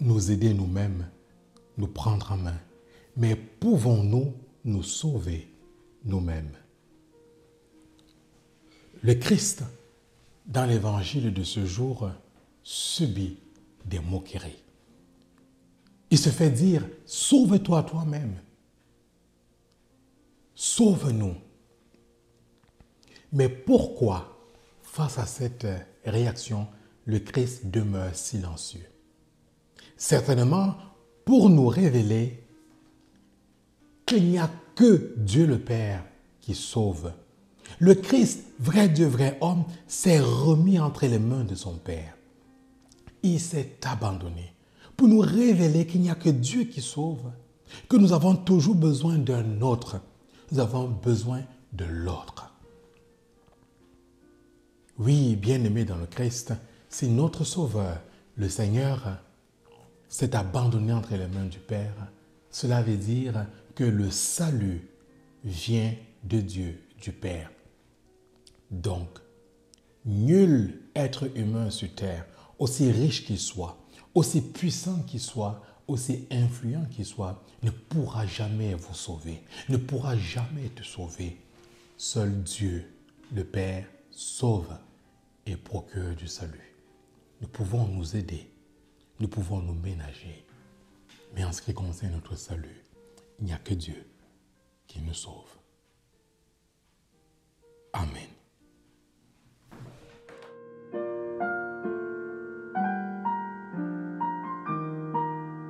nous aider nous-mêmes, nous prendre en main, mais pouvons-nous nous sauver nous-mêmes? Le Christ, dans l'évangile de ce jour, subit des moqueries. Il se fait dire, sauve-toi toi-même. Sauve-nous. Mais pourquoi, face à cette réaction, le Christ demeure silencieux? Certainement pour nous révéler qu'il n'y a que Dieu le Père qui sauve. Le Christ, vrai Dieu, vrai homme, s'est remis entre les mains de son Père. Il s'est abandonné pour nous révéler qu'il n'y a que Dieu qui sauve, que nous avons toujours besoin d'un autre. Nous avons besoin de l'autre. Oui, bien-aimé dans le Christ, si notre Sauveur, le Seigneur, s'est abandonné entre les mains du Père, cela veut dire que le salut vient de Dieu, du Père. Donc, nul être humain sur terre, aussi riche qu'il soit, aussi puissant qu'il soit, aussi influent qu'il soit, ne pourra jamais vous sauver, ne pourra jamais te sauver. Seul Dieu, le Père, sauve et procure du salut. Nous pouvons nous aider, nous pouvons nous ménager, mais en ce qui concerne notre salut, il n'y a que Dieu qui nous sauve.